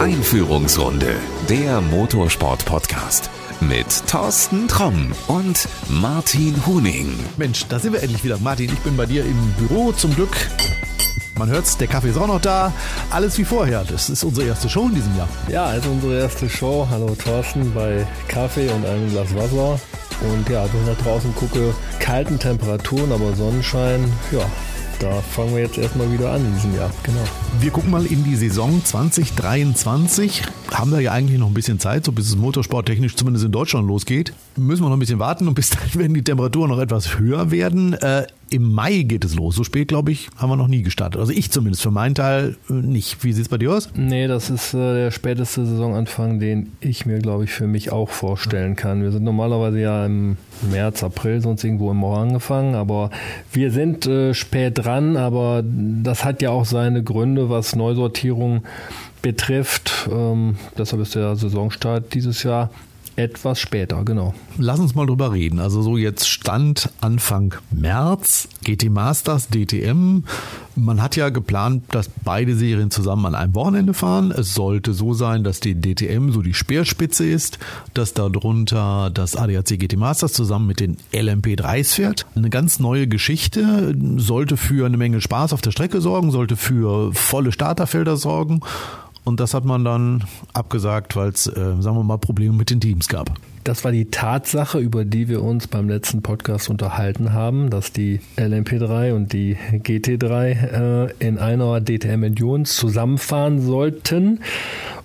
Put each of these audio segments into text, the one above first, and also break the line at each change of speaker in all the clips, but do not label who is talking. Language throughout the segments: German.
Einführungsrunde, der Motorsport-Podcast mit Thorsten Tromm und Martin Huning.
Mensch, da sind wir endlich wieder. Martin, ich bin bei dir im Büro zum Glück. Man hört's, der Kaffee ist auch noch da. Alles wie vorher. Das ist unsere erste Show in diesem Jahr.
Ja, also unsere erste Show. Hallo Thorsten bei Kaffee und einem Glas Wasser. Und ja, wenn ich nach draußen gucke, kalten Temperaturen, aber Sonnenschein, ja, da fangen wir jetzt erstmal wieder an in diesem Jahr. Genau.
Wir gucken mal in die Saison 2023. Haben wir ja eigentlich noch ein bisschen Zeit, so bis es motorsporttechnisch zumindest in Deutschland losgeht. Müssen wir noch ein bisschen warten und bis dahin werden die Temperaturen noch etwas höher werden. Äh, Im Mai geht es los. So spät, glaube ich, haben wir noch nie gestartet. Also ich zumindest für meinen Teil äh, nicht. Wie sieht es bei dir aus?
Nee, das ist äh, der späteste Saisonanfang, den ich mir, glaube ich, für mich auch vorstellen kann. Wir sind normalerweise ja im März, April, sonst irgendwo im Mai angefangen, aber wir sind äh, spät dran, aber das hat ja auch seine Gründe, was Neusortierung betrifft. Ähm, deshalb ist der Saisonstart dieses Jahr etwas später, genau.
Lass uns mal drüber reden. Also so jetzt Stand Anfang März, GT Masters, DTM. Man hat ja geplant, dass beide Serien zusammen an einem Wochenende fahren. Es sollte so sein, dass die DTM so die Speerspitze ist, dass darunter das ADAC GT Masters zusammen mit den LMP3s fährt. Eine ganz neue Geschichte, sollte für eine Menge Spaß auf der Strecke sorgen, sollte für volle Starterfelder sorgen. Und das hat man dann abgesagt, weil es, äh, sagen wir mal, Probleme mit den Teams gab.
Das war die Tatsache, über die wir uns beim letzten Podcast unterhalten haben, dass die LMP3 und die GT3 äh, in einer DTM Endurance zusammenfahren sollten.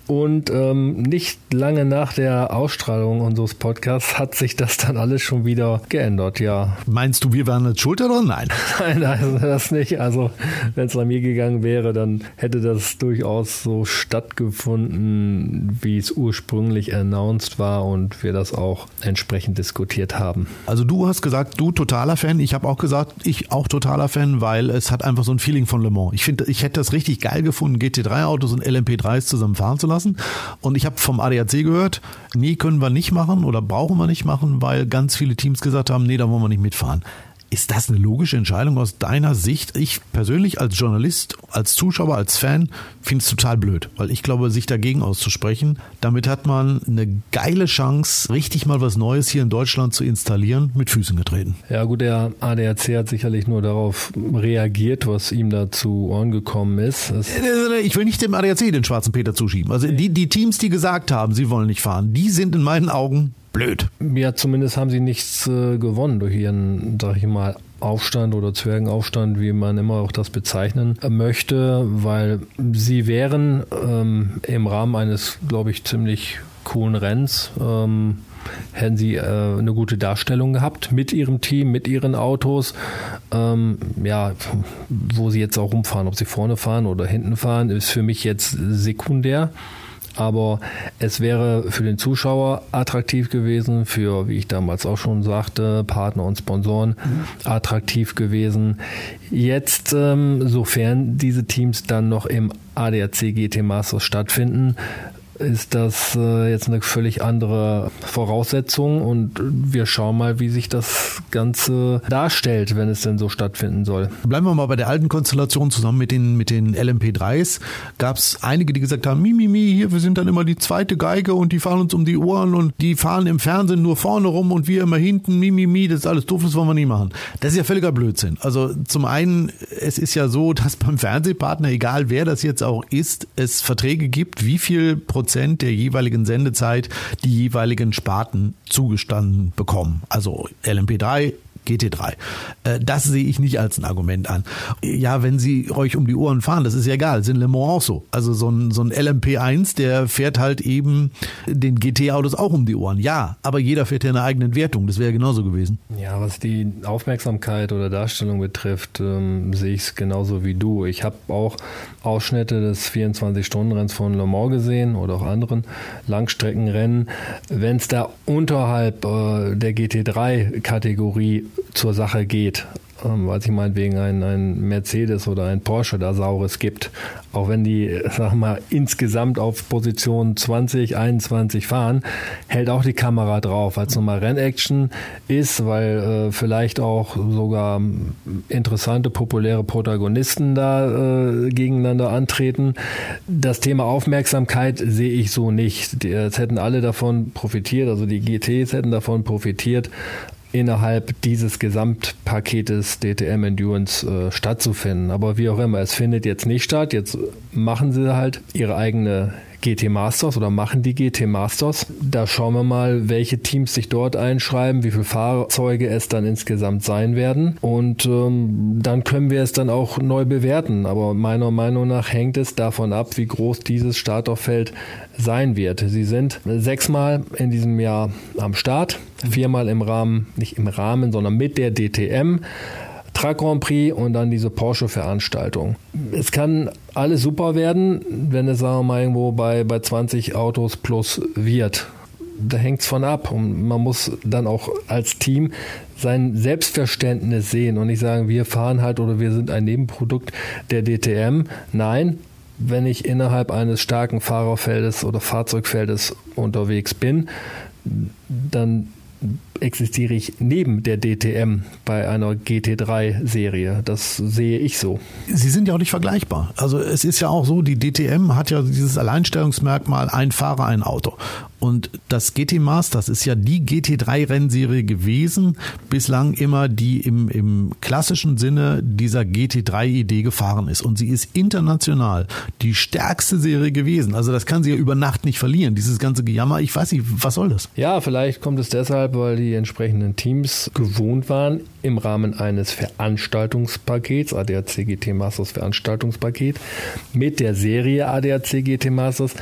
Und ähm, nicht lange nach der Ausstrahlung unseres Podcasts hat sich das dann alles schon wieder geändert, ja.
Meinst du, wir waren jetzt schuld oder nein?
Nein, also das nicht. Also wenn es nach mir gegangen wäre, dann hätte das durchaus so stattgefunden, wie es ursprünglich announced war und wir das auch entsprechend diskutiert haben.
Also du hast gesagt, du totaler Fan. Ich habe auch gesagt, ich auch totaler Fan, weil es hat einfach so ein Feeling von Le Mans. Ich finde, ich hätte das richtig geil gefunden, GT3-Autos und LMP3s zusammen fahren zu lassen lassen. Und ich habe vom ADAC gehört, nee, können wir nicht machen oder brauchen wir nicht machen, weil ganz viele Teams gesagt haben, nee, da wollen wir nicht mitfahren. Ist das eine logische Entscheidung aus deiner Sicht? Ich persönlich als Journalist, als Zuschauer, als Fan finde es total blöd, weil ich glaube, sich dagegen auszusprechen, damit hat man eine geile Chance, richtig mal was Neues hier in Deutschland zu installieren, mit Füßen getreten.
Ja gut, der ADAC hat sicherlich nur darauf reagiert, was ihm da zu Ohren gekommen ist. Es
ich will nicht dem ADAC den schwarzen Peter zuschieben. Also die, die Teams, die gesagt haben, sie wollen nicht fahren, die sind in meinen Augen blöd.
Ja, zumindest haben sie nichts äh, gewonnen durch ihren, sag ich mal, Aufstand oder Zwergenaufstand, wie man immer auch das bezeichnen möchte, weil sie wären ähm, im Rahmen eines, glaube ich, ziemlich coolen Renns, ähm, hätten sie äh, eine gute Darstellung gehabt mit ihrem Team, mit ihren Autos. Ähm, ja, wo sie jetzt auch rumfahren, ob sie vorne fahren oder hinten fahren, ist für mich jetzt sekundär aber es wäre für den Zuschauer attraktiv gewesen, für, wie ich damals auch schon sagte, Partner und Sponsoren mhm. attraktiv gewesen. Jetzt, ähm, sofern diese Teams dann noch im ADAC GT Masters stattfinden, ist das äh, jetzt eine völlig andere Voraussetzung und wir schauen mal, wie sich das Ganze darstellt, wenn es denn so stattfinden soll.
Bleiben wir mal bei der alten Konstellation zusammen mit den, mit den LMP3s. Gab es einige, die gesagt haben, Mimimi, mi, mi, hier, wir sind dann immer die zweite Geige und die fahren uns um die Ohren und die fahren im Fernsehen nur vorne rum und wir immer hinten, Mimimi, mi, das ist alles doof, das wollen wir nie machen. Das ist ja völliger Blödsinn. Also zum einen, es ist ja so, dass beim Fernsehpartner, egal wer das jetzt auch ist, es Verträge gibt, wie viel Prozent Prozent der jeweiligen Sendezeit die jeweiligen Sparten zugestanden bekommen. Also LMP3, GT3. Äh, das sehe ich nicht als ein Argument an. Ja, wenn Sie euch um die Ohren fahren, das ist ja egal, sind Le Mans auch so. Also so ein, so ein LMP1, der fährt halt eben den GT-Autos auch um die Ohren. Ja, aber jeder fährt ja eine eigene Wertung. Das wäre genauso gewesen.
Ja, was die Aufmerksamkeit oder Darstellung betrifft, ähm, sehe ich es genauso wie du. Ich habe auch Ausschnitte des 24-Stunden-Renns von Le Mans gesehen oder auch anderen Langstreckenrennen. Wenn es da unterhalb äh, der GT3-Kategorie zur Sache geht, ähm, weil sich meinetwegen ein, ein Mercedes oder ein Porsche da Saures gibt. Auch wenn die, sag mal, insgesamt auf Position 20, 21 fahren, hält auch die Kamera drauf, weil es nochmal Rennaction ist, weil äh, vielleicht auch sogar interessante, populäre Protagonisten da äh, gegeneinander antreten. Das Thema Aufmerksamkeit sehe ich so nicht. Jetzt hätten alle davon profitiert, also die GTs hätten davon profitiert, innerhalb dieses Gesamtpaketes DTM Endurance äh, stattzufinden. Aber wie auch immer, es findet jetzt nicht statt. Jetzt machen sie halt ihre eigene GT Masters oder machen die GT Masters. Da schauen wir mal, welche Teams sich dort einschreiben, wie viele Fahrzeuge es dann insgesamt sein werden. Und ähm, dann können wir es dann auch neu bewerten. Aber meiner Meinung nach hängt es davon ab, wie groß dieses Starterfeld sein wird. Sie sind sechsmal in diesem Jahr am Start, viermal im Rahmen, nicht im Rahmen, sondern mit der DTM. Truck Grand Prix und dann diese Porsche-Veranstaltung. Es kann alles super werden, wenn es, sagen wir mal, irgendwo bei, bei 20 Autos plus wird. Da hängt es von ab. Und man muss dann auch als Team sein Selbstverständnis sehen und nicht sagen, wir fahren halt oder wir sind ein Nebenprodukt der DTM. Nein, wenn ich innerhalb eines starken Fahrerfeldes oder Fahrzeugfeldes unterwegs bin, dann existiere ich neben der DTM bei einer GT3-Serie. Das sehe ich so.
Sie sind ja auch nicht vergleichbar. Also es ist ja auch so, die DTM hat ja dieses Alleinstellungsmerkmal, ein Fahrer, ein Auto. Und das GT Masters ist ja die GT3-Rennserie gewesen, bislang immer die im, im klassischen Sinne dieser GT3-Idee gefahren ist. Und sie ist international die stärkste Serie gewesen. Also das kann sie ja über Nacht nicht verlieren. Dieses ganze Gejammer, ich weiß nicht, was soll das?
Ja, vielleicht kommt es deshalb, weil die entsprechenden Teams gewohnt waren, im Rahmen eines Veranstaltungspakets, ADAC GT Masters Veranstaltungspaket, mit der Serie ADAC GT Masters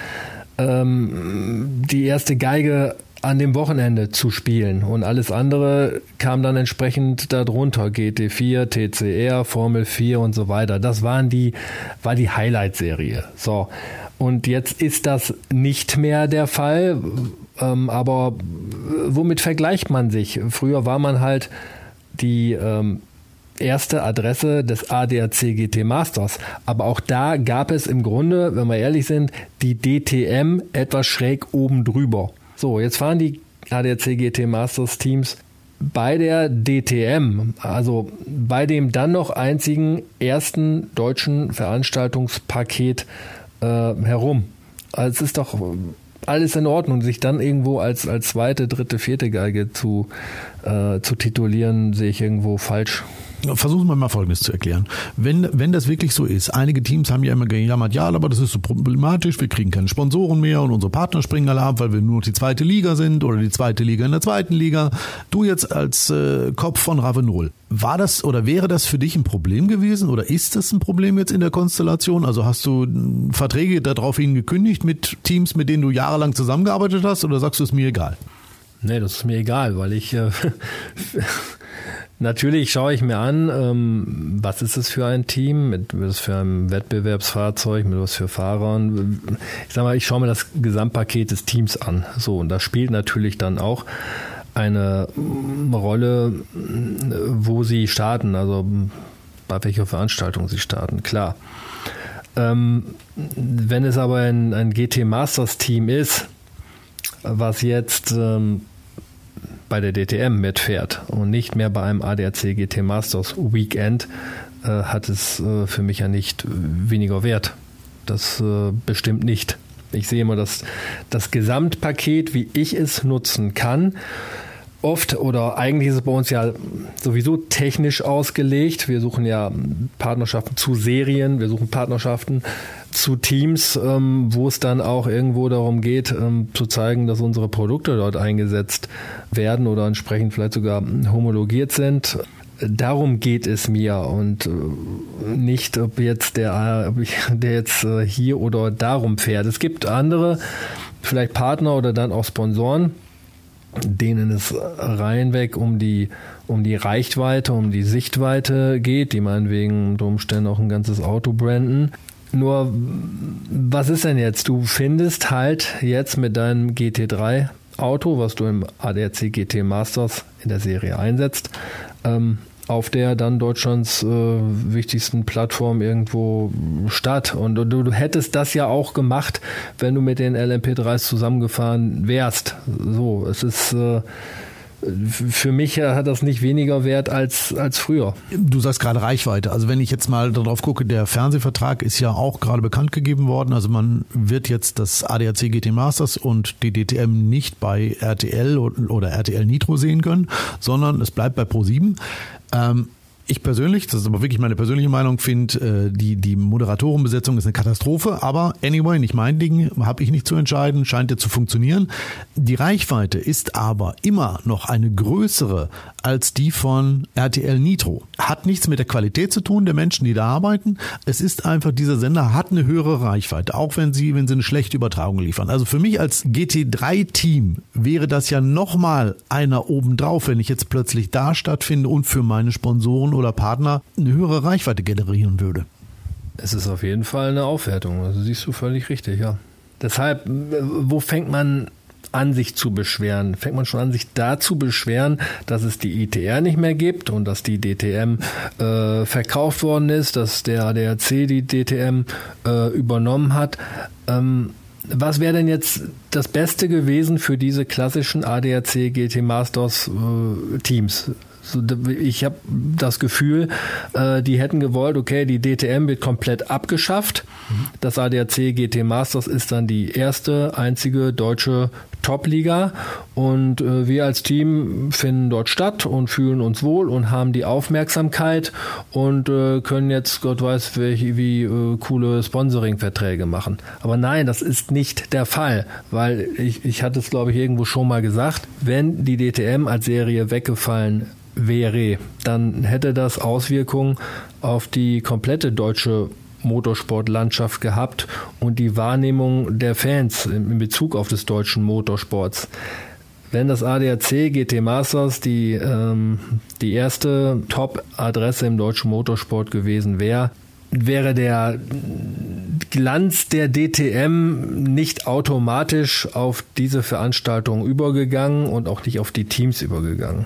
ähm, die erste Geige an dem Wochenende zu spielen und alles andere kam dann entsprechend darunter GT4, TCR, Formel 4 und so weiter. Das waren die war die Highlight Serie. So und jetzt ist das nicht mehr der Fall, ähm, aber womit vergleicht man sich? Früher war man halt die ähm, erste Adresse des ADAC GT Masters. Aber auch da gab es im Grunde, wenn wir ehrlich sind, die DTM etwas schräg oben drüber. So, jetzt fahren die ADAC GT Masters Teams bei der DTM, also bei dem dann noch einzigen ersten deutschen Veranstaltungspaket äh, herum. Also es ist doch alles in Ordnung, sich dann irgendwo als, als zweite, dritte, vierte Geige zu, äh, zu titulieren, sehe ich irgendwo falsch.
Versuchen wir mal Folgendes zu erklären. Wenn, wenn das wirklich so ist, einige Teams haben ja immer gejammert, ja, aber das ist so problematisch, wir kriegen keine Sponsoren mehr und unsere Partner springen alle ab, weil wir nur die zweite Liga sind oder die zweite Liga in der zweiten Liga. Du jetzt als äh, Kopf von Ravenol, war das oder wäre das für dich ein Problem gewesen oder ist das ein Problem jetzt in der Konstellation? Also hast du Verträge daraufhin gekündigt mit Teams, mit denen du jahrelang zusammengearbeitet hast oder sagst du es mir egal?
Nee, das ist mir egal, weil ich äh, Natürlich schaue ich mir an, ähm, was ist es für ein Team, mit was für einem Wettbewerbsfahrzeug, mit was für Fahrern. Ich sage mal, ich schaue mir das Gesamtpaket des Teams an. So, und da spielt natürlich dann auch eine Rolle, wo sie starten, also bei welcher Veranstaltung sie starten, klar. Ähm, wenn es aber ein, ein GT Masters Team ist, was jetzt ähm, bei der DTM mitfährt und nicht mehr bei einem ADAC GT Masters Weekend, äh, hat es äh, für mich ja nicht weniger Wert. Das äh, bestimmt nicht. Ich sehe immer das, das Gesamtpaket, wie ich es nutzen kann oft oder eigentlich ist es bei uns ja sowieso technisch ausgelegt. Wir suchen ja Partnerschaften zu Serien, wir suchen Partnerschaften zu Teams, ähm, wo es dann auch irgendwo darum geht, ähm, zu zeigen, dass unsere Produkte dort eingesetzt werden oder entsprechend vielleicht sogar homologiert sind. Darum geht es mir und äh, nicht, ob jetzt der, der jetzt äh, hier oder darum fährt. Es gibt andere, vielleicht Partner oder dann auch Sponsoren, denen es reinweg um die, um die Reichweite, um die Sichtweite geht, die meinetwegen unter Umständen auch ein ganzes Auto branden. Nur, was ist denn jetzt? Du findest halt jetzt mit deinem GT3 Auto, was du im ADAC GT Masters in der Serie einsetzt, ähm, auf der dann Deutschlands äh, wichtigsten Plattform irgendwo statt. Und, und du, du, hättest das ja auch gemacht, wenn du mit den LMP3s zusammengefahren wärst. So, es ist äh, für mich hat das nicht weniger Wert als, als früher.
Du sagst gerade Reichweite. Also wenn ich jetzt mal darauf gucke, der Fernsehvertrag ist ja auch gerade bekannt gegeben worden. Also man wird jetzt das ADAC GT Masters und die DTM nicht bei RTL oder RTL Nitro sehen können, sondern es bleibt bei Pro7. Ähm, ich persönlich, das ist aber wirklich meine persönliche Meinung, finde, äh, die, die Moderatorenbesetzung ist eine Katastrophe. Aber anyway, nicht mein Ding, habe ich nicht zu entscheiden, scheint ja zu funktionieren. Die Reichweite ist aber immer noch eine größere als die von RTL Nitro. Hat nichts mit der Qualität zu tun der Menschen, die da arbeiten. Es ist einfach, dieser Sender hat eine höhere Reichweite, auch wenn sie, wenn sie eine schlechte Übertragung liefern. Also für mich als GT3-Team wäre das ja nochmal einer obendrauf, wenn ich jetzt plötzlich da stattfinde und für meine Sponsoren oder Partner eine höhere Reichweite generieren würde.
Es ist auf jeden Fall eine Aufwertung. Also siehst du völlig richtig, ja. Deshalb, wo fängt man an, sich zu beschweren? Fängt man schon an, sich da zu beschweren, dass es die ITR nicht mehr gibt und dass die DTM äh, verkauft worden ist, dass der ADAC die DTM äh, übernommen hat? Ähm, was wäre denn jetzt das Beste gewesen für diese klassischen ADAC GT Masters äh, Teams? Ich habe das Gefühl, äh, die hätten gewollt, okay, die DTM wird komplett abgeschafft. Das ADAC GT Masters ist dann die erste, einzige deutsche Top-Liga und äh, wir als Team finden dort statt und fühlen uns wohl und haben die Aufmerksamkeit und äh, können jetzt, Gott weiß, welche, wie coole Sponsoring-Verträge machen. Aber nein, das ist nicht der Fall, weil ich, ich hatte es, glaube ich, irgendwo schon mal gesagt, wenn die DTM als Serie weggefallen wäre, dann hätte das Auswirkungen auf die komplette deutsche Motorsportlandschaft gehabt und die Wahrnehmung der Fans in Bezug auf des deutschen Motorsports. Wenn das ADAC GT Masters die, ähm, die erste Top-Adresse im deutschen Motorsport gewesen wäre, wäre der Glanz der DTM nicht automatisch auf diese Veranstaltung übergegangen und auch nicht auf die Teams übergegangen.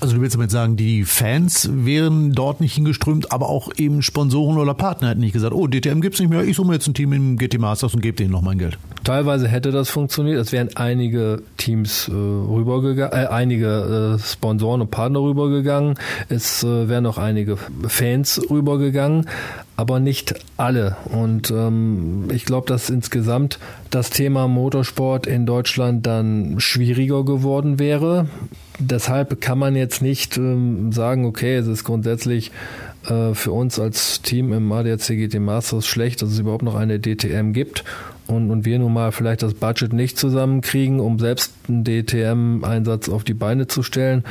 Also du willst damit sagen, die Fans wären dort nicht hingeströmt, aber auch eben Sponsoren oder Partner hätten nicht gesagt, oh, DTM gibt's nicht mehr, ich suche mir jetzt ein Team im GT Masters und gebe denen noch mein Geld.
Teilweise hätte das funktioniert, es wären einige Teams äh, rübergegangen, äh, einige äh, Sponsoren und Partner rübergegangen, es äh, wären noch einige Fans rübergegangen, aber nicht alle. Und ähm, ich glaube, dass insgesamt das Thema Motorsport in Deutschland dann schwieriger geworden wäre deshalb kann man jetzt nicht ähm, sagen, okay, es ist grundsätzlich äh, für uns als Team im ADAC GT Masters schlecht, dass es überhaupt noch eine DTM gibt und, und wir nun mal vielleicht das Budget nicht zusammenkriegen, um selbst einen DTM-Einsatz auf die Beine zu stellen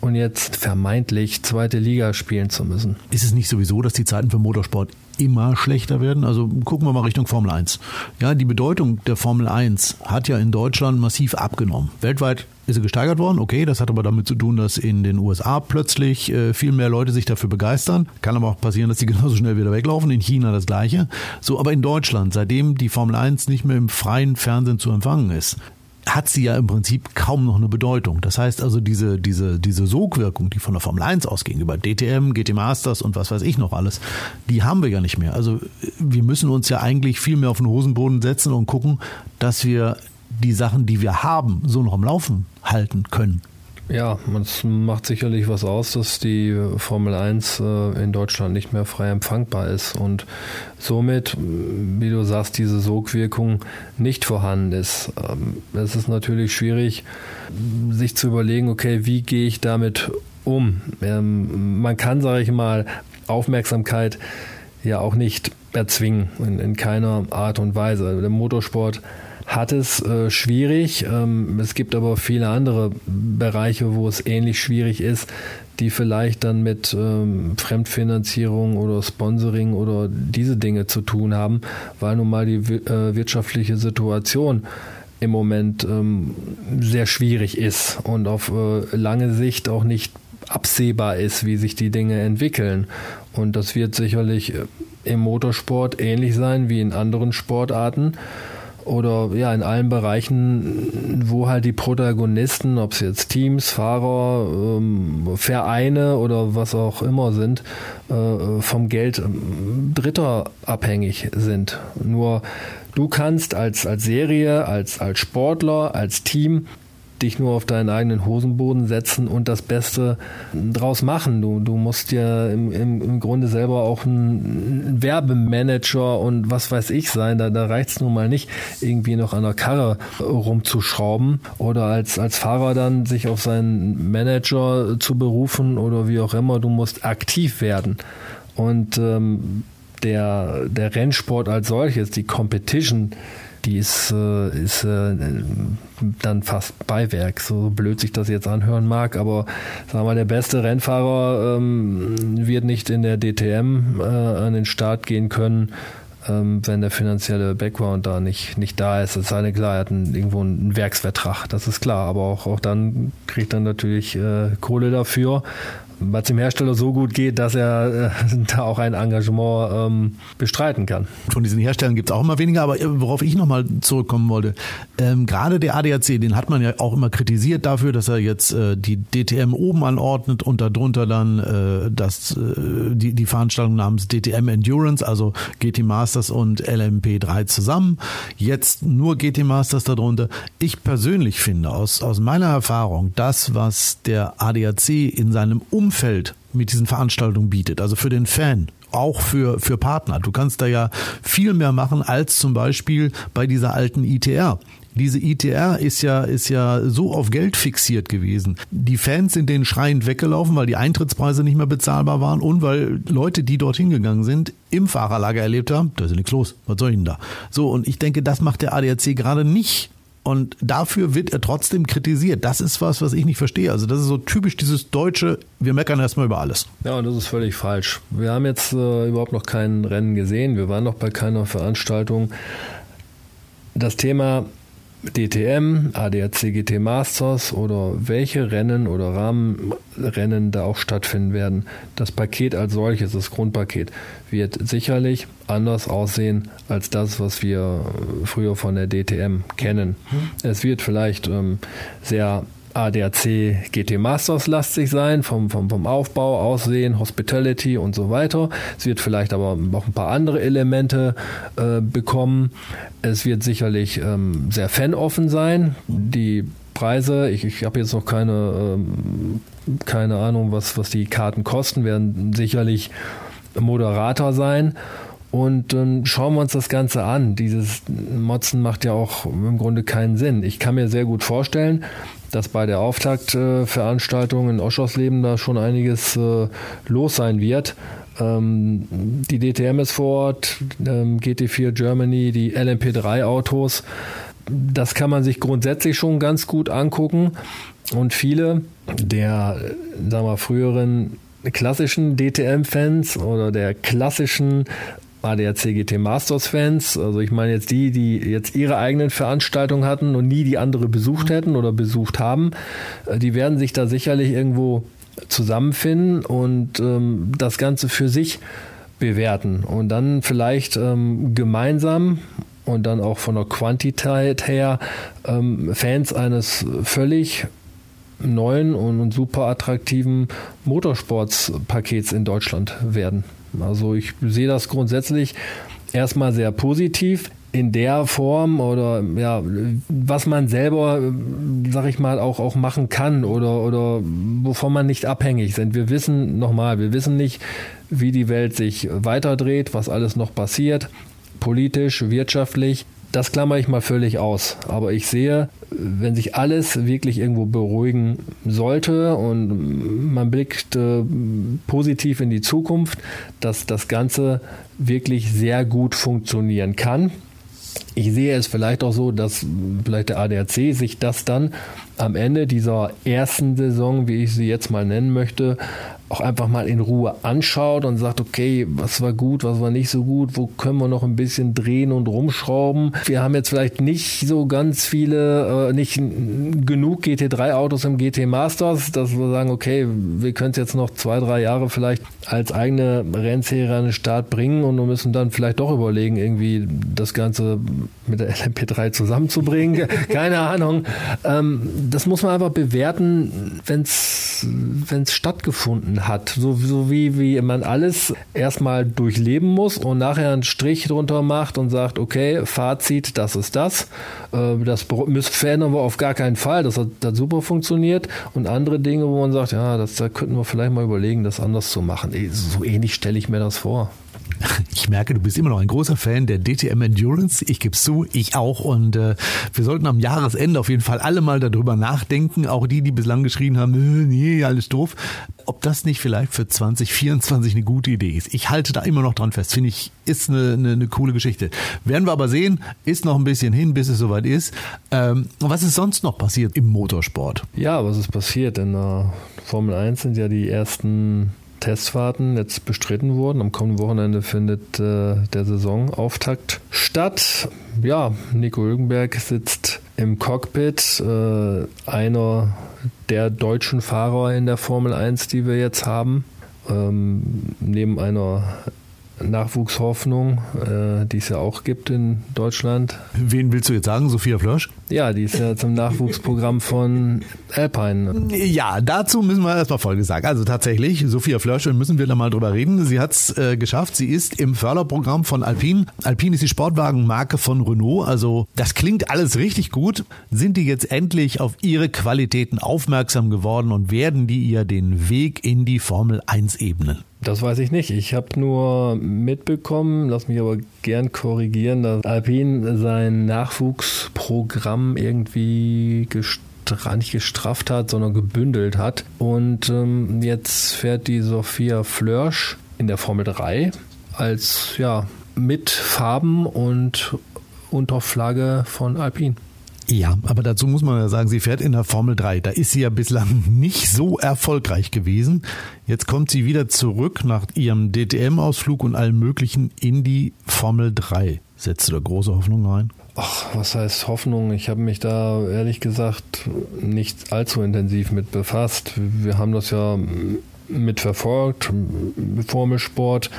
und jetzt vermeintlich zweite Liga spielen zu müssen.
Ist es nicht sowieso, dass die Zeiten für Motorsport immer schlechter werden? Also gucken wir mal Richtung Formel 1. Ja, die Bedeutung der Formel 1 hat ja in Deutschland massiv abgenommen. Weltweit ist sie gesteigert worden. Okay, das hat aber damit zu tun, dass in den USA plötzlich äh, viel mehr Leute sich dafür begeistern. Kann aber auch passieren, dass sie genauso schnell wieder weglaufen. In China das gleiche. So, aber in Deutschland, seitdem die Formel 1 nicht mehr im freien Fernsehen zu empfangen ist, hat sie ja im Prinzip kaum noch eine Bedeutung. Das heißt also, diese, diese, diese Sogwirkung, die von der Formel 1 ausging, über DTM, GT Masters und was weiß ich noch alles, die haben wir ja nicht mehr. Also wir müssen uns ja eigentlich viel mehr auf den Hosenboden setzen und gucken, dass wir die Sachen, die wir haben, so noch am Laufen halten können.
Ja, es macht sicherlich was aus, dass die Formel 1 äh, in Deutschland nicht mehr frei empfangbar ist und somit, wie du sagst, diese Sogwirkung nicht vorhanden ist. Ähm, es ist natürlich schwierig, sich zu überlegen, okay, wie gehe ich damit um? Ähm, man kann, sage ich mal, Aufmerksamkeit ja auch nicht erzwingen, in, in keiner Art und Weise. Der Motorsport hat es äh, schwierig. Ähm, es gibt aber viele andere Bereiche, wo es ähnlich schwierig ist, die vielleicht dann mit ähm, Fremdfinanzierung oder Sponsoring oder diese Dinge zu tun haben, weil nun mal die äh, wirtschaftliche Situation im Moment ähm, sehr schwierig ist und auf äh, lange Sicht auch nicht absehbar ist, wie sich die Dinge entwickeln. Und das wird sicherlich äh, im Motorsport ähnlich sein wie in anderen Sportarten. Oder ja in allen Bereichen, wo halt die Protagonisten, ob es jetzt Teams, Fahrer, ähm, Vereine oder was auch immer sind, äh, vom Geld ähm, Dritter abhängig sind. Nur du kannst als, als Serie, als, als Sportler, als Team dich nur auf deinen eigenen Hosenboden setzen und das Beste draus machen. Du, du musst ja im, im, im Grunde selber auch ein, Werbemanager und was weiß ich sein. Da, da reicht es nun mal nicht, irgendwie noch an der Karre rumzuschrauben oder als, als Fahrer dann sich auf seinen Manager zu berufen oder wie auch immer. Du musst aktiv werden. Und ähm, der, der Rennsport als solches, die Competition, die ist, äh, ist äh, dann fast Beiwerk, so blöd sich das jetzt anhören mag, aber sagen wir der beste Rennfahrer ähm, wird nicht in der DTM äh, an den Start gehen können, ähm, wenn der finanzielle Background da nicht, nicht da ist. Es sei denn, klar, er hat einen, irgendwo einen Werksvertrag, das ist klar, aber auch, auch dann kriegt er natürlich äh, Kohle dafür es dem Hersteller so gut geht, dass er äh, da auch ein Engagement ähm, bestreiten kann.
Von diesen Herstellern gibt es auch immer weniger, aber äh, worauf ich nochmal zurückkommen wollte, ähm, gerade der ADAC, den hat man ja auch immer kritisiert dafür, dass er jetzt äh, die DTM oben anordnet und darunter dann äh, das, äh, die, die Veranstaltung namens DTM Endurance, also GT Masters und LMP3 zusammen. Jetzt nur GT Masters darunter. Ich persönlich finde aus, aus meiner Erfahrung, das, was der ADAC in seinem Umfeld Umfeld mit diesen Veranstaltungen bietet, also für den Fan, auch für, für Partner. Du kannst da ja viel mehr machen als zum Beispiel bei dieser alten ITR. Diese ITR ist ja, ist ja so auf Geld fixiert gewesen. Die Fans sind denen schreiend weggelaufen, weil die Eintrittspreise nicht mehr bezahlbar waren und weil Leute, die dorthin gegangen sind, im Fahrerlager erlebt haben, da ist ja nichts los. Was soll ich denn da? So, und ich denke, das macht der ADAC gerade nicht. Und dafür wird er trotzdem kritisiert. Das ist was, was ich nicht verstehe. Also das ist so typisch dieses deutsche, wir meckern erstmal über alles.
Ja, und das ist völlig falsch. Wir haben jetzt äh, überhaupt noch kein Rennen gesehen. Wir waren noch bei keiner Veranstaltung. Das Thema DTM, ADAC GT Masters oder welche Rennen oder Rahmenrennen da auch stattfinden werden. Das Paket als solches, das Grundpaket, wird sicherlich anders aussehen als das, was wir früher von der DTM kennen. Mhm. Es wird vielleicht ähm, sehr ADAC GT Masters lastig sein, vom, vom, vom Aufbau, Aussehen, Hospitality und so weiter. Es wird vielleicht aber noch ein paar andere Elemente äh, bekommen. Es wird sicherlich ähm, sehr fanoffen sein. Die Preise, ich, ich habe jetzt noch keine, ähm, keine Ahnung, was, was die Karten kosten, werden sicherlich moderater sein. Und dann schauen wir uns das Ganze an. Dieses Motzen macht ja auch im Grunde keinen Sinn. Ich kann mir sehr gut vorstellen, dass bei der Auftaktveranstaltung in Oschersleben da schon einiges äh, los sein wird. Ähm, die DTM ist vor Ort, ähm, GT4 Germany, die LMP3 Autos. Das kann man sich grundsätzlich schon ganz gut angucken. Und viele der, sagen wir, früheren klassischen DTM-Fans oder der klassischen ADAC GT Masters Fans, also ich meine jetzt die, die jetzt ihre eigenen Veranstaltungen hatten und nie die andere besucht mhm. hätten oder besucht haben, äh, die werden sich da sicherlich irgendwo zusammenfinden und ähm, das Ganze für sich bewerten und dann vielleicht ähm, gemeinsam und dann auch von der Quantität her ähm, Fans eines völlig neuen und super attraktiven Motorsportspakets in Deutschland werden. Also ich sehe das grundsätzlich erstmal sehr positiv in der Form oder ja, was man selber, sag ich mal, auch, auch machen kann oder, oder wovon man nicht abhängig sind. Wir wissen nochmal, wir wissen nicht, wie die Welt sich weiterdreht, was alles noch passiert, politisch, wirtschaftlich. Das klammer ich mal völlig aus. Aber ich sehe, wenn sich alles wirklich irgendwo beruhigen sollte und man blickt äh, positiv in die Zukunft, dass das Ganze wirklich sehr gut funktionieren kann. Ich sehe es vielleicht auch so, dass vielleicht der ADAC sich das dann am Ende dieser ersten Saison, wie ich sie jetzt mal nennen möchte, auch einfach mal in Ruhe anschaut und sagt, okay, was war gut, was war nicht so gut, wo können wir noch ein bisschen drehen und rumschrauben. Wir haben jetzt vielleicht nicht so ganz viele, äh, nicht genug GT3-Autos im GT Masters, dass wir sagen, okay, wir können es jetzt noch zwei, drei Jahre vielleicht als eigene Rennserie an den Start bringen und wir müssen dann vielleicht doch überlegen, irgendwie das Ganze mit der LMP3 zusammenzubringen. Keine Ahnung. Ähm, das muss man einfach bewerten, wenn es stattgefunden hat. So, so wie, wie man alles erstmal durchleben muss und nachher einen Strich drunter macht und sagt, okay, Fazit, das ist das. Äh, das verändern wir auf gar keinen Fall. Das hat, das super funktioniert. Und andere Dinge, wo man sagt, ja, das, da könnten wir vielleicht mal überlegen, das anders zu machen. So ähnlich stelle ich mir das vor.
Ich merke, du bist immer noch ein großer Fan der DTM Endurance. Ich gebe zu, ich auch. Und äh, wir sollten am Jahresende auf jeden Fall alle mal darüber nachdenken, auch die, die bislang geschrien haben, äh, nee, alles doof, ob das nicht vielleicht für 2024 eine gute Idee ist. Ich halte da immer noch dran fest. Finde ich, ist eine, eine, eine coole Geschichte. Werden wir aber sehen, ist noch ein bisschen hin, bis es soweit ist. Ähm, was ist sonst noch passiert im Motorsport?
Ja, was ist passiert? In der Formel 1 sind ja die ersten Testfahrten jetzt bestritten wurden. Am kommenden Wochenende findet äh, der Saisonauftakt statt. Ja, Nico Hülkenberg sitzt im Cockpit, äh, einer der deutschen Fahrer in der Formel 1, die wir jetzt haben. Ähm, neben einer Nachwuchshoffnung, äh, die es ja auch gibt in Deutschland.
Wen willst du jetzt sagen? Sophia Flörsch?
Ja, die ist ja zum Nachwuchsprogramm von Alpine.
Ja, dazu müssen wir erstmal Folge sagen. Also tatsächlich, Sophia Flörsch, müssen wir da mal drüber reden. Sie hat es äh, geschafft. Sie ist im Förderprogramm von Alpine. Alpine ist die Sportwagenmarke von Renault. Also das klingt alles richtig gut. Sind die jetzt endlich auf ihre Qualitäten aufmerksam geworden und werden die ihr den Weg in die Formel 1 ebnen?
Das weiß ich nicht. Ich habe nur mitbekommen, lass mich aber gern korrigieren, dass Alpine sein Nachwuchsprogramm irgendwie gestra nicht gestrafft hat, sondern gebündelt hat. Und ähm, jetzt fährt die Sophia Flörsch in der Formel 3 als ja mit Farben und unter Flagge von Alpine.
Ja, aber dazu muss man ja sagen, sie fährt in der Formel 3. Da ist sie ja bislang nicht so erfolgreich gewesen. Jetzt kommt sie wieder zurück nach ihrem DTM-Ausflug und allem Möglichen in die Formel 3. Setzt du da große Hoffnung rein?
Ach, was heißt Hoffnung? Ich habe mich da ehrlich gesagt nicht allzu intensiv mit befasst. Wir haben das ja mitverfolgt, Formelsport.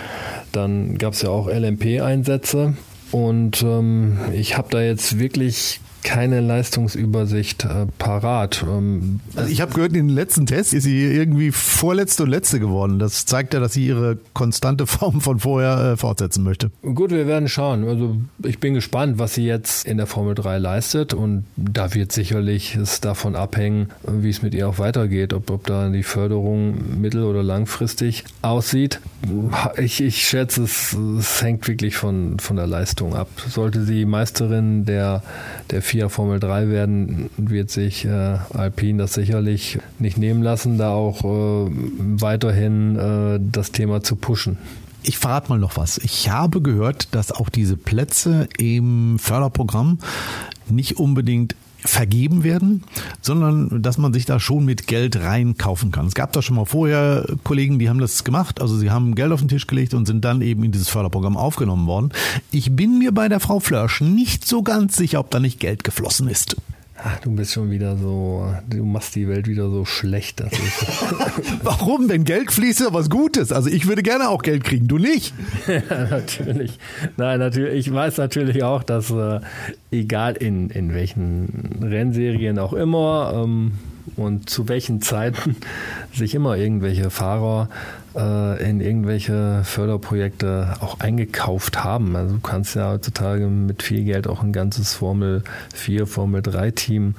Dann gab es ja auch LMP-Einsätze. Und ähm, ich habe da jetzt wirklich keine Leistungsübersicht äh, parat.
Ähm, also ich habe gehört, in den letzten Tests ist sie irgendwie vorletzte und letzte geworden. Das zeigt ja, dass sie ihre konstante Form von vorher äh, fortsetzen möchte.
Gut, wir werden schauen. Also ich bin gespannt, was sie jetzt in der Formel 3 leistet und da wird sicherlich es davon abhängen, wie es mit ihr auch weitergeht, ob, ob da die Förderung mittel- oder langfristig aussieht. Ich, ich schätze, es, es hängt wirklich von, von der Leistung ab. Sollte sie Meisterin der, der FIA Formel 3 werden, wird sich äh, Alpine das sicherlich nicht nehmen lassen, da auch äh, weiterhin äh, das Thema zu pushen.
Ich verrate mal noch was. Ich habe gehört, dass auch diese Plätze im Förderprogramm nicht unbedingt vergeben werden, sondern dass man sich da schon mit Geld reinkaufen kann. Es gab da schon mal vorher Kollegen, die haben das gemacht, also sie haben Geld auf den Tisch gelegt und sind dann eben in dieses Förderprogramm aufgenommen worden. Ich bin mir bei der Frau Flörsch nicht so ganz sicher, ob da nicht Geld geflossen ist.
Ach, du bist schon wieder so, du machst die Welt wieder so schlecht.
Warum? Denn Geld fließt ja was Gutes. Also ich würde gerne auch Geld kriegen, du nicht.
ja, natürlich. Nein, natürlich. Ich weiß natürlich auch, dass äh, egal in, in welchen Rennserien auch immer, ähm, und zu welchen Zeiten sich immer irgendwelche Fahrer äh, in irgendwelche Förderprojekte auch eingekauft haben. Also du kannst ja heutzutage mit viel Geld auch ein ganzes Formel 4, Formel 3 Team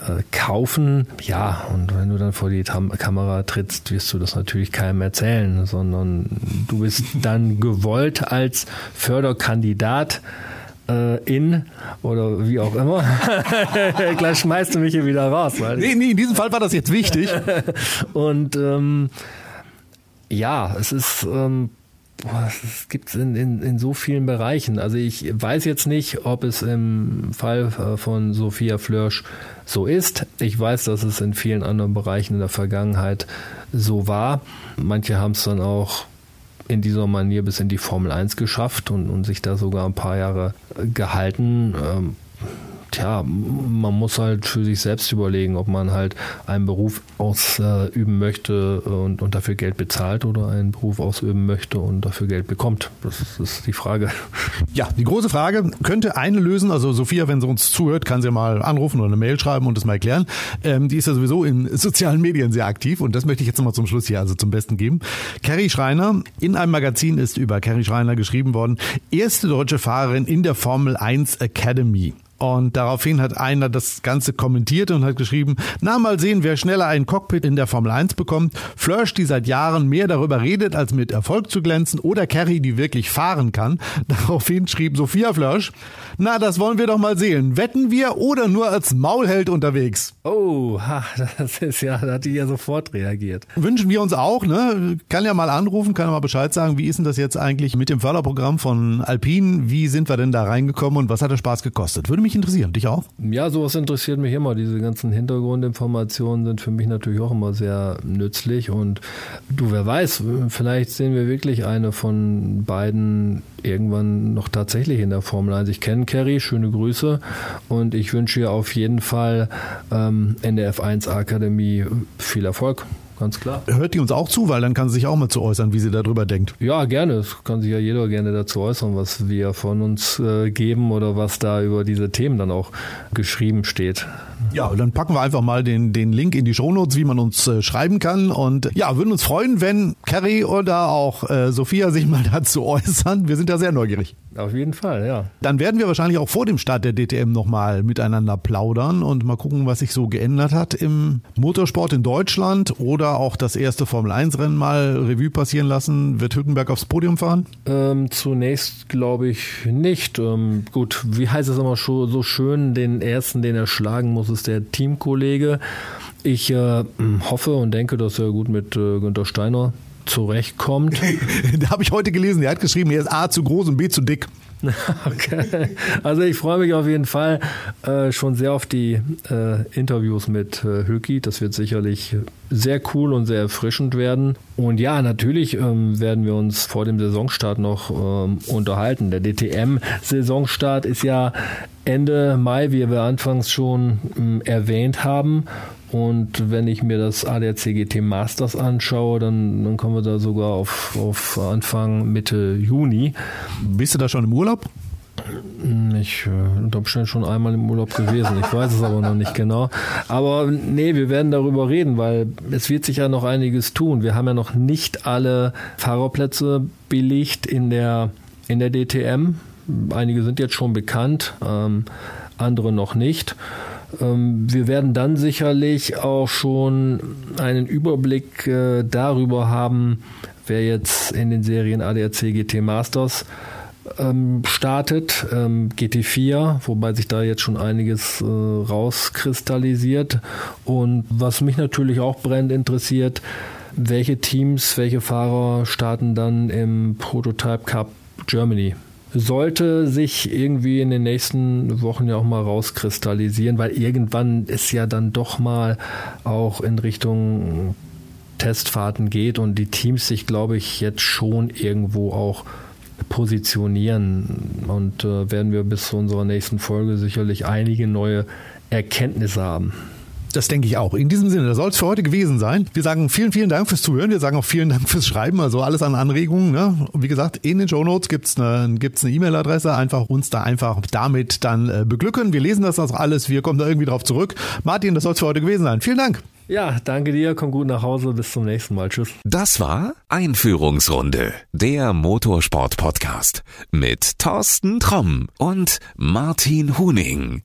äh, kaufen. Ja, und wenn du dann vor die Tam Kamera trittst, wirst du das natürlich keinem erzählen, sondern du bist dann gewollt als Förderkandidat äh, in oder wie auch immer. Gleich schmeißt du mich hier wieder raus.
Weil nee, nee, in diesem Fall war das jetzt wichtig.
und ähm, ja, es ist ähm, es gibt es in, in, in so vielen Bereichen. Also ich weiß jetzt nicht, ob es im Fall äh, von Sophia Flörsch so ist. Ich weiß, dass es in vielen anderen Bereichen in der Vergangenheit so war. Manche haben es dann auch in dieser Manier bis in die Formel 1 geschafft und, und sich da sogar ein paar Jahre gehalten. Ähm, tja, man muss halt für sich selbst überlegen, ob man halt einen Beruf ausüben möchte und, und dafür Geld bezahlt oder einen Beruf ausüben möchte und dafür Geld bekommt. Das ist die Frage.
Ja, die große Frage könnte eine lösen. Also Sophia, wenn sie uns zuhört, kann sie mal anrufen oder eine Mail schreiben und das mal erklären. Ähm, die ist ja sowieso in sozialen Medien sehr aktiv und das möchte ich jetzt nochmal zum Schluss hier also zum Besten geben. Carrie Schreiner, in einem Magazin ist über Carrie Schreiner geschrieben worden, erste deutsche Fahrerin in der Formel 1 Academy. Und daraufhin hat einer das Ganze kommentiert und hat geschrieben, na mal sehen, wer schneller ein Cockpit in der Formel 1 bekommt. Flörsch, die seit Jahren mehr darüber redet, als mit Erfolg zu glänzen, oder Carrie, die wirklich fahren kann. Daraufhin schrieb Sophia Flörsch, na, das wollen wir doch mal sehen. Wetten wir oder nur als Maulheld unterwegs?
Oh, das ist ja, da hat die ja sofort reagiert.
Wünschen wir uns auch, ne? Kann ja mal anrufen, kann ja mal Bescheid sagen, wie ist denn das jetzt eigentlich mit dem Förderprogramm von Alpine? Wie sind wir denn da reingekommen und was hat der Spaß gekostet? Würde mich mich interessieren. Dich auch?
Ja, sowas interessiert mich immer. Diese ganzen Hintergrundinformationen sind für mich natürlich auch immer sehr nützlich. Und du, wer weiß, vielleicht sehen wir wirklich eine von beiden irgendwann noch tatsächlich in der Formel 1. Ich kenne Kerry, schöne Grüße. Und ich wünsche ihr auf jeden Fall ähm, in der F1 Akademie viel Erfolg ganz klar.
Hört die uns auch zu, weil dann kann sie sich auch mal zu äußern, wie sie darüber denkt.
Ja, gerne. Es kann sich ja jeder gerne dazu äußern, was wir von uns äh, geben oder was da über diese Themen dann auch geschrieben steht.
Ja, dann packen wir einfach mal den, den Link in die Shownotes, wie man uns äh, schreiben kann. Und ja, würden uns freuen, wenn Carrie oder auch äh, Sophia sich mal dazu äußern. Wir sind da sehr neugierig.
Auf jeden Fall, ja.
Dann werden wir wahrscheinlich auch vor dem Start der DTM nochmal miteinander plaudern und mal gucken, was sich so geändert hat im Motorsport in Deutschland oder auch das erste Formel 1 Rennen mal Revue passieren lassen. Wird Hülkenberg aufs Podium fahren?
Ähm, zunächst glaube ich nicht. Ähm, gut, wie heißt es immer so schön, den ersten, den er schlagen muss, ist der Teamkollege. Ich äh, hoffe und denke, dass er gut mit äh, Günter Steiner zurechtkommt.
da habe ich heute gelesen, der hat geschrieben, er ist A zu groß und B zu dick.
Okay. Also ich freue mich auf jeden Fall äh, schon sehr auf die äh, Interviews mit äh, Höki. Das wird sicherlich sehr cool und sehr erfrischend werden. Und ja, natürlich ähm, werden wir uns vor dem Saisonstart noch ähm, unterhalten. Der DTM-Saisonstart ist ja Ende Mai, wie wir anfangs schon ähm, erwähnt haben. Und wenn ich mir das ADAC GT Masters anschaue, dann, dann kommen wir da sogar auf, auf Anfang, Mitte Juni.
Bist du da schon im Urlaub?
Ich äh, unter Umständen schon einmal im Urlaub gewesen. Ich weiß es aber noch nicht genau. Aber nee, wir werden darüber reden, weil es wird sich ja noch einiges tun. Wir haben ja noch nicht alle Fahrerplätze belegt in der, in der DTM. Einige sind jetzt schon bekannt, ähm, andere noch nicht. Ähm, wir werden dann sicherlich auch schon einen Überblick äh, darüber haben, wer jetzt in den Serien ADAC GT Masters ähm, startet, ähm, GT4, wobei sich da jetzt schon einiges äh, rauskristallisiert. Und was mich natürlich auch brennend interessiert, welche Teams, welche Fahrer starten dann im Prototype Cup Germany sollte sich irgendwie in den nächsten Wochen ja auch mal rauskristallisieren, weil irgendwann es ja dann doch mal auch in Richtung Testfahrten geht und die Teams sich, glaube ich, jetzt schon irgendwo auch positionieren. Und äh, werden wir bis zu unserer nächsten Folge sicherlich einige neue Erkenntnisse haben.
Das denke ich auch. In diesem Sinne, das soll es für heute gewesen sein. Wir sagen vielen, vielen Dank fürs Zuhören. Wir sagen auch vielen Dank fürs Schreiben. Also alles an Anregungen. Ne? Und wie gesagt, in den Show Notes gibt's eine gibt's eine E-Mail-Adresse. Einfach uns da einfach damit dann äh, beglücken. Wir lesen das also alles. Wir kommen da irgendwie drauf zurück. Martin, das soll es für heute gewesen sein. Vielen Dank.
Ja, danke dir. Komm gut nach Hause. Bis zum nächsten Mal. Tschüss.
Das war Einführungsrunde, der Motorsport-Podcast mit Thorsten Tromm und Martin Huning.